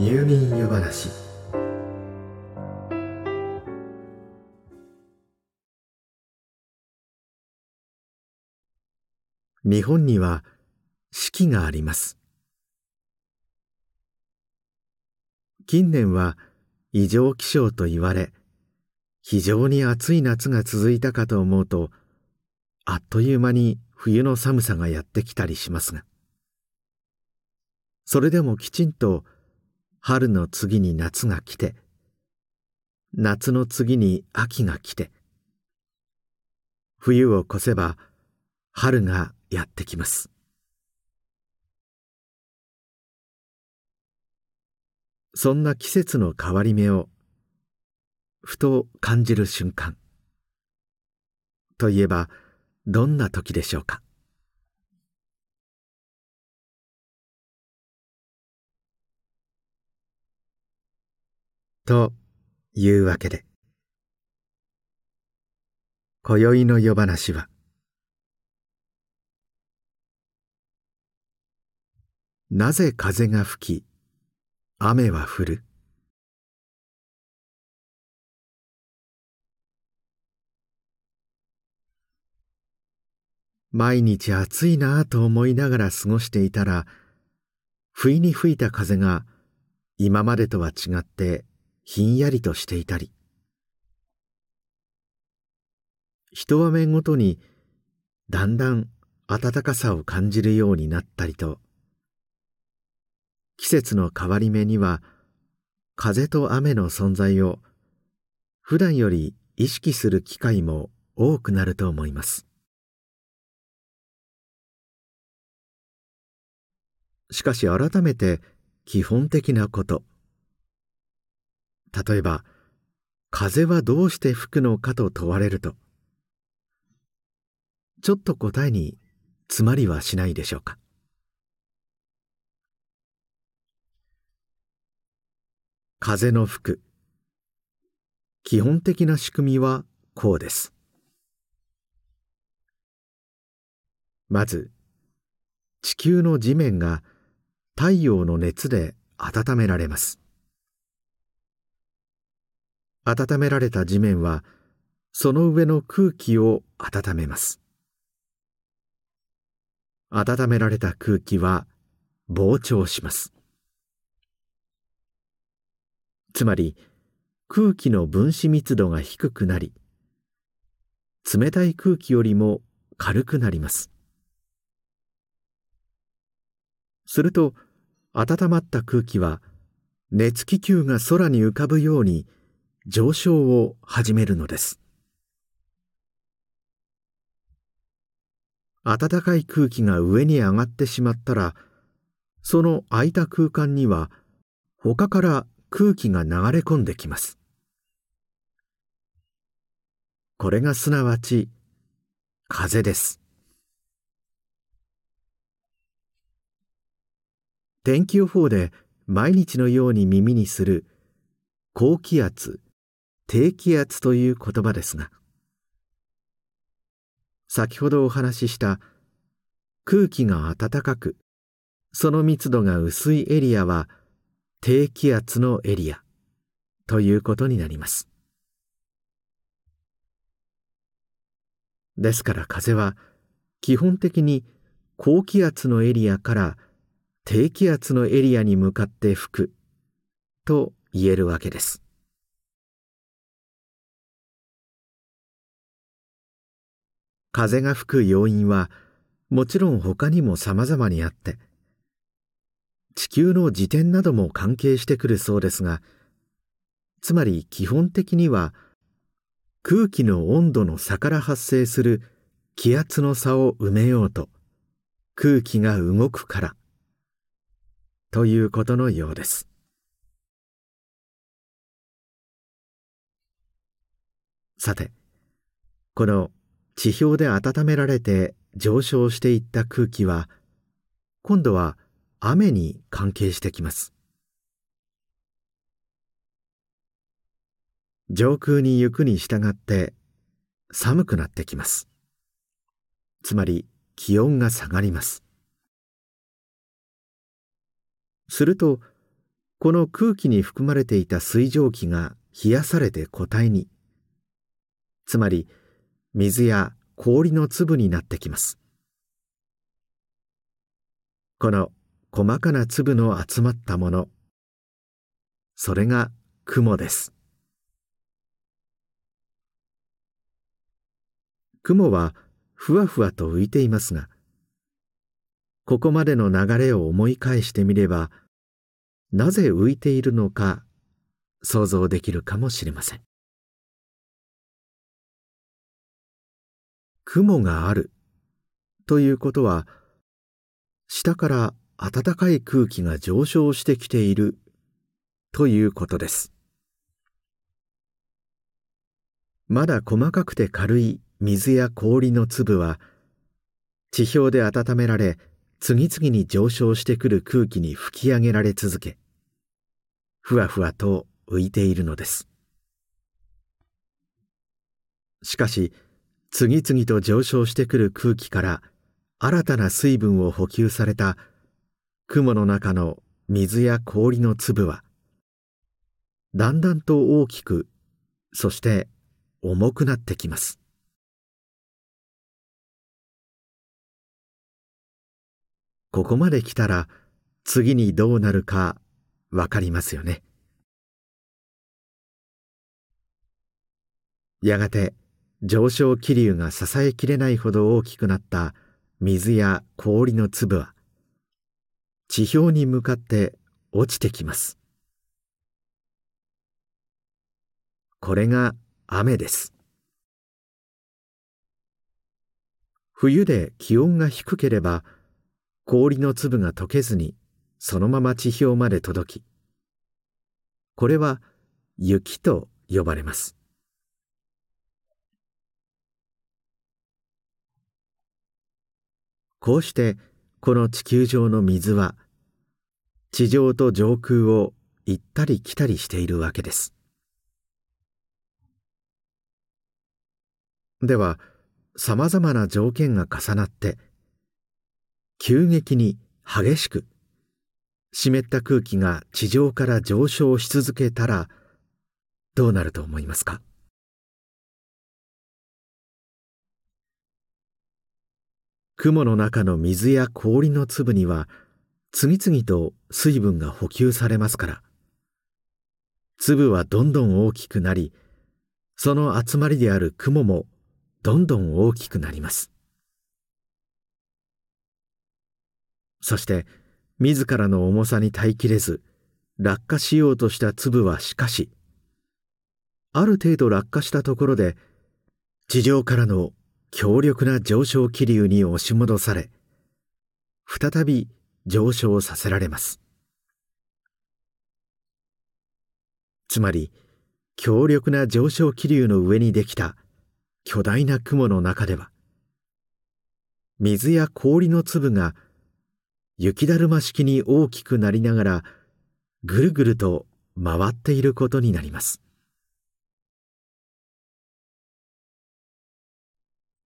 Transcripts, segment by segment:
入眠湯話。日本には四季があります。近年は異常気象と言われ非常に暑い夏が続いたかと思うとあっという間に冬の寒さがやってきたりしますが。それでもきちんと春の次に夏が来て夏の次に秋が来て冬を越せば春がやってきます。そんな季節の変わり目をふと感じる瞬間といえばどんな時でしょうか？というわけで。今宵の夜話は。なぜ風が吹き雨は降る？毎日暑いなぁと思いながら過ごしていたら不意に吹いた風が今までとは違ってひんやりとしていたり。一場面ごとにだんだん暖かさを感じるようになったりと。季節の変わり目には風と雨の存在を普段より意識する機会も多くなると思います。しかし改めて基本的なこと。例えば風はどうして吹くのかと問われるとちょっと答えに詰まりはしないでしょうか。風の吹く。基本的な仕組みはこうです。まず地球の地面が太陽の熱で温められます。温められた地面はその上の空気を温めます。温められた空気は膨張します。つまり空気の分子密度が低くなり冷たい空気よりも軽くなります。すると温まった空気は熱気球が空に浮かぶように上昇を始めるのです。暖かい空気が上に上がってしまったらその空いた空間には他から空気が流れ込んできます。これがすなわち風です。天気予報で毎日のように耳にする高気圧低気圧という言葉ですが先ほどお話しした空気が暖かくその密度が薄いエリアは低気圧のエリアということになります。ですから風は基本的に高気圧のエリアから低気圧のエリアに向かって吹くと言えるわけです。風が吹く要因はもちろん他にも様々にあって地球の自転なども関係してくるそうですがつまり基本的には空気の温度の差から発生する気圧の差を埋めようと空気が動くからということのようです。さてこの地表で温められて上昇していった空気は今度は雨に関係してきます。上空に行くに従って寒くなってきます。つまり気温が下がります。するとこの空気に含まれていた水蒸気が冷やされて固体に。つまり水や氷の粒になってきます。この細かな粒の集まったものそれが雲です。雲はふわふわと浮いていますがここまでの流れを思い返してみればなぜ浮いているのか想像できるかもしれません。雲がある。ということは下から暖かい空気が上昇してきている。ということです。まだ細かくて軽い水や氷の粒は地表で温められ次々に上昇してくる空気に吹き上げられ続けふわふわと浮いているのです。しかし次々と上昇してくる空気から新たな水分を補給された雲の中の水や氷の粒はだんだんと大きくそして重くなってきます。ここまで来たら次にどうなるかわかりますよね。やがて上昇気流が支えきれないほど大きくなった水や氷の粒は地表に向かって落ちてきます。これが雨です。冬で気温が低ければ氷の粒が溶けずにそのまま地表まで届きこれは雪と呼ばれます。こうしてこの地球上の水は地上と上空を行ったり来たりしているわけです。ではさまざまな条件が重なって急激に激しく湿った空気が地上から上昇し続けたらどうなると思いますか？雲の中の水や氷の粒には次々と水分が補給されますから。粒はどんどん大きくなりその集まりである雲もどんどん大きくなります。そして自らの重さに耐えきれず落下しようとした粒はしかしある程度落下したところで地上からの強力な上昇気流に押し戻され再び上昇させられます。つまり強力な上昇気流の上にできた巨大な雲の中では水や氷の粒が雪だるま式に大きくなりながらぐるぐると回っていることになります。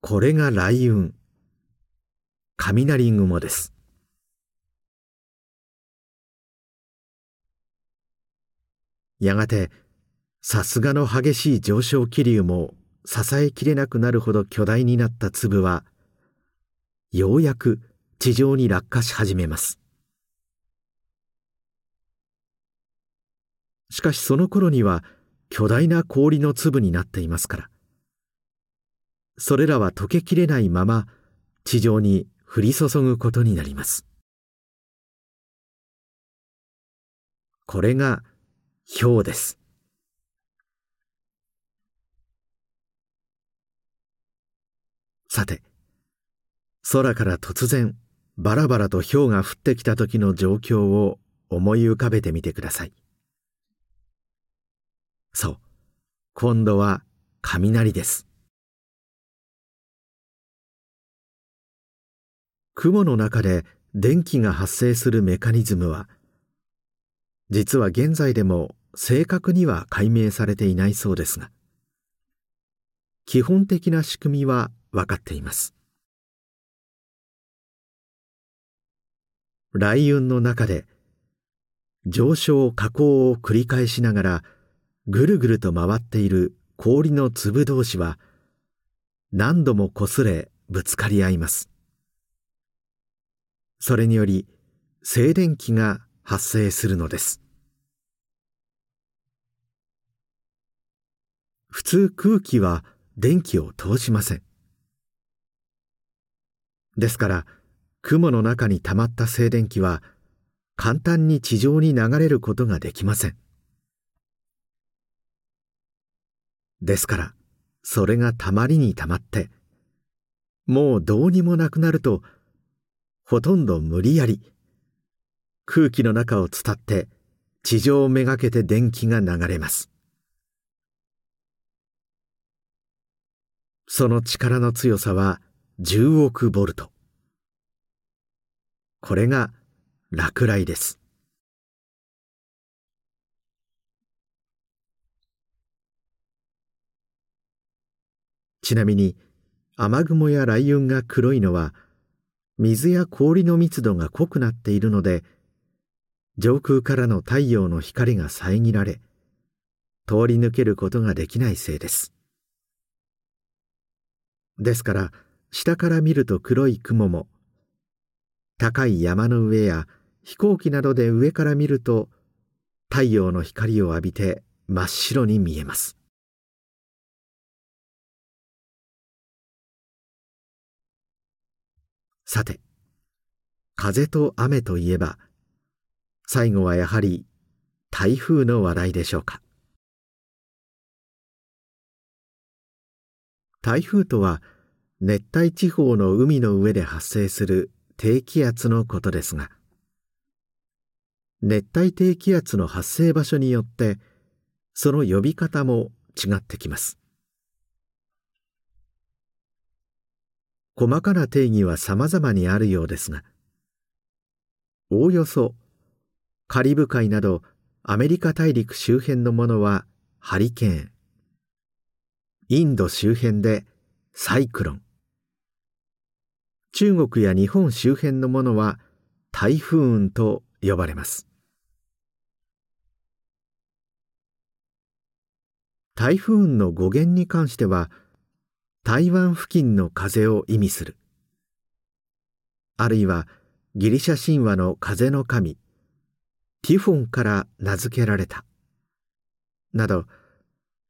これが雷雲。雷雲です。やがてさすがの激しい上昇気流も支えきれなくなるほど巨大になった粒はようやく地上に落下し始めます。しかしその頃には巨大な氷の粒になっていますから。それらは溶けきれないまま地上に降り注ぐことになります。これが氷です。さて空から突然バラバラと氷が降ってきた時の状況を思い浮かべてみてください。そう今度は雷です。雲の中で電気が発生するメカニズムは実は現在でも正確には解明されていないそうですが基本的な仕組みは分かっています。雷雲の中で上昇下降を繰り返しながらぐるぐると回っている氷の粒同士は何度も擦れぶつかり合います。それにより静電気が発生するのです。普通空気は電気を通しません。ですから雲の中に溜まった静電気は簡単に地上に流れることができません。ですからそれがたまりにたまってもうどうにもなくなるとほとんど無理やり。空気の中を伝って地上をめがけて電気が流れます。その力の強さは10億ボルト。これが落雷です。ちなみに雨雲や雷雲が黒いのは水や氷の密度が濃くなっているので上空からの太陽の光が遮られ通り抜けることができないせいです。ですから下から見ると黒い雲も高い山の上や飛行機などで上から見ると太陽の光を浴びて真っ白に見えます。さて風と雨といえば最後はやはり台風の話題でしょうか。台風とは熱帯地方の海の上で発生する低気圧のことですが熱帯低気圧の発生場所によってその呼び方も違ってきます。細かな定義は様々にあるようですがおおよそカリブ海などアメリカ大陸周辺のものはハリケーン。インド周辺でサイクロン。中国や日本周辺のものは台風雲と呼ばれます。台風雲の語源に関しては台湾付近の風を意味する。あるいはギリシャ神話の風の神ティフォンから名付けられた。など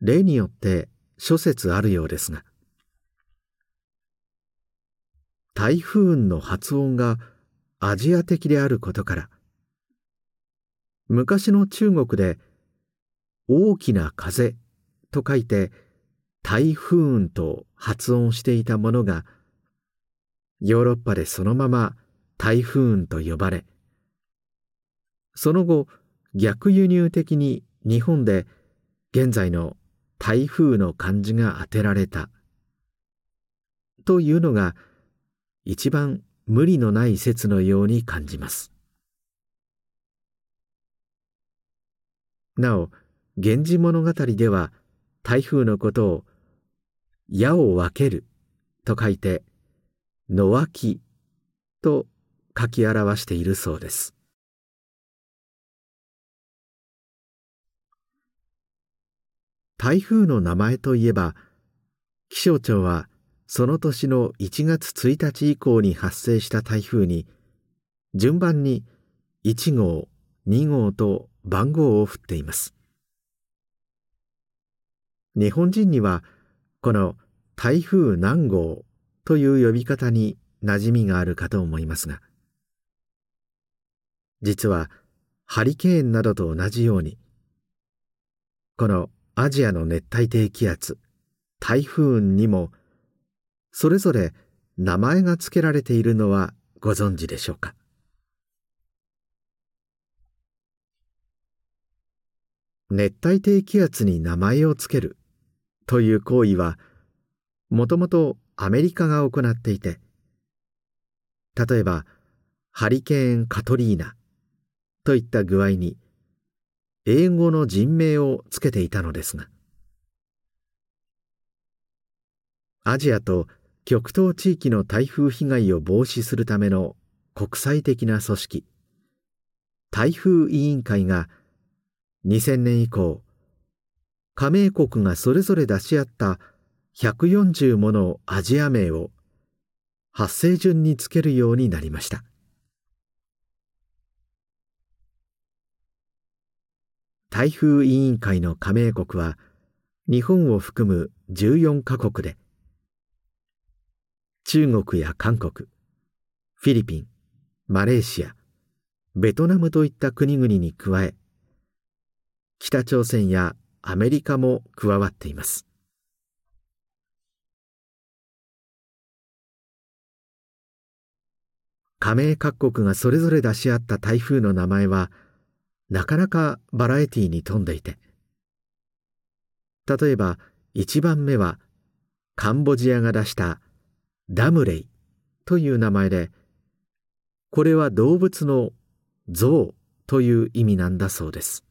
例によって諸説あるようですが台風雲の発音がアジア的であることから昔の中国で大きな風と書いて台風と発音していたものがヨーロッパでそのまま台風と呼ばれその後逆輸入的に日本で現在の台風の漢字が当てられたというのが一番無理のない説のように感じます。なお「源氏物語」では「台風のことを矢を分ける。と書いて野脇と書き表しているそうです。台風の名前といえば気象庁はその年の1月1日以降に発生した台風に順番に1号2号と番号を振っています。日本人にはこの台風何号という呼び方に馴染みがあるかと思いますが実はハリケーンなどと同じようにこのアジアの熱帯低気圧台風にもそれぞれ名前が付けられているのはご存知でしょうか？熱帯低気圧に名前を付けるという行為はもともとアメリカが行っていて例えばハリケーン・カトリーナといった具合に英語の人名をつけていたのですがアジアと極東地域の台風被害を防止するための国際的な組織台風委員会が2000年以降加盟国がそれぞれ出し合った140ものアジア名を発生順につけるようになりました。台風委員会の加盟国は日本を含む14カ国で中国や韓国フィリピンマレーシアベトナムといった国々に加え北朝鮮やアメリカも加わっています。加盟各国がそれぞれ出し合った台風の名前はなかなかバラエティーに富んでいて例えば1番目はカンボジアが出したダムレイという名前でこれは動物の象という意味なんだそうです。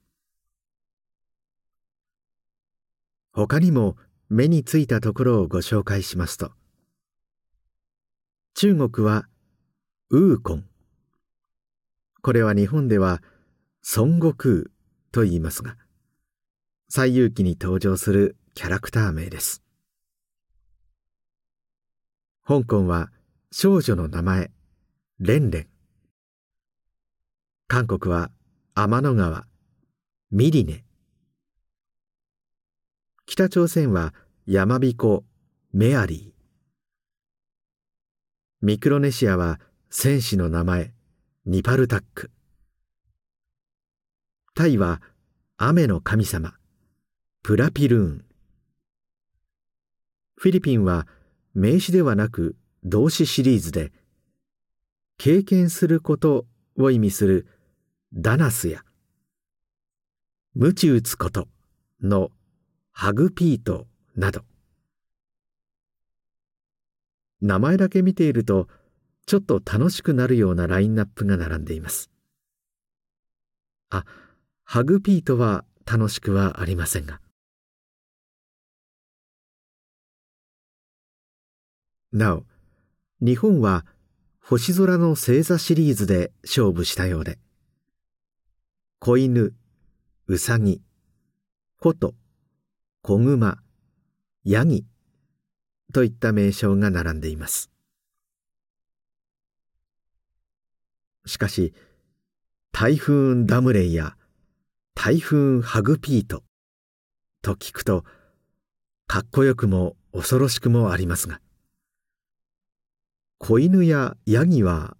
他にも目についたところをご紹介しますと。中国はウーコン。これは日本では孫悟空と言いますが西遊記に登場するキャラクター名です。香港は少女の名前レンレン。韓国は天の川ミリネ。北朝鮮は山彦メアリー。ミクロネシアは戦士の名前ニパルタック。タイは雨の神様プラピルーン。フィリピンは名詞ではなく動詞シリーズで経験することを意味するダナスや鞭打つことのハグピートなど名前だけ見ているとちょっと楽しくなるようなラインナップが並んでいます。あ、ハグピートは楽しくはありませんが。なお、日本は星空の星座シリーズで勝負したようで、子犬、うさぎ、こと、子熊、ヤギといった名称が並んでいます。しかし、台風ダムレイや台風ハグピートと聞くと、かっこよくも恐ろしくもありますが、子犬やヤギは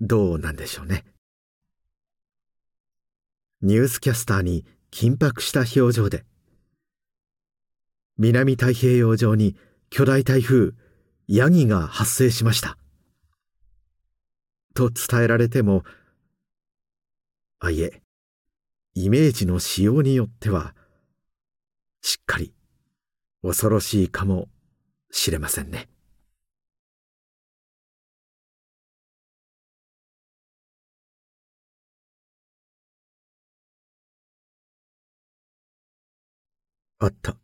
どうなんでしょうね。ニュースキャスターに緊迫した表情で、南太平洋上に巨大台風ヤギが発生しました。と伝えられても、あいえ、イメージの仕様によっては、しっかり恐ろしいかもしれませんね。おっと、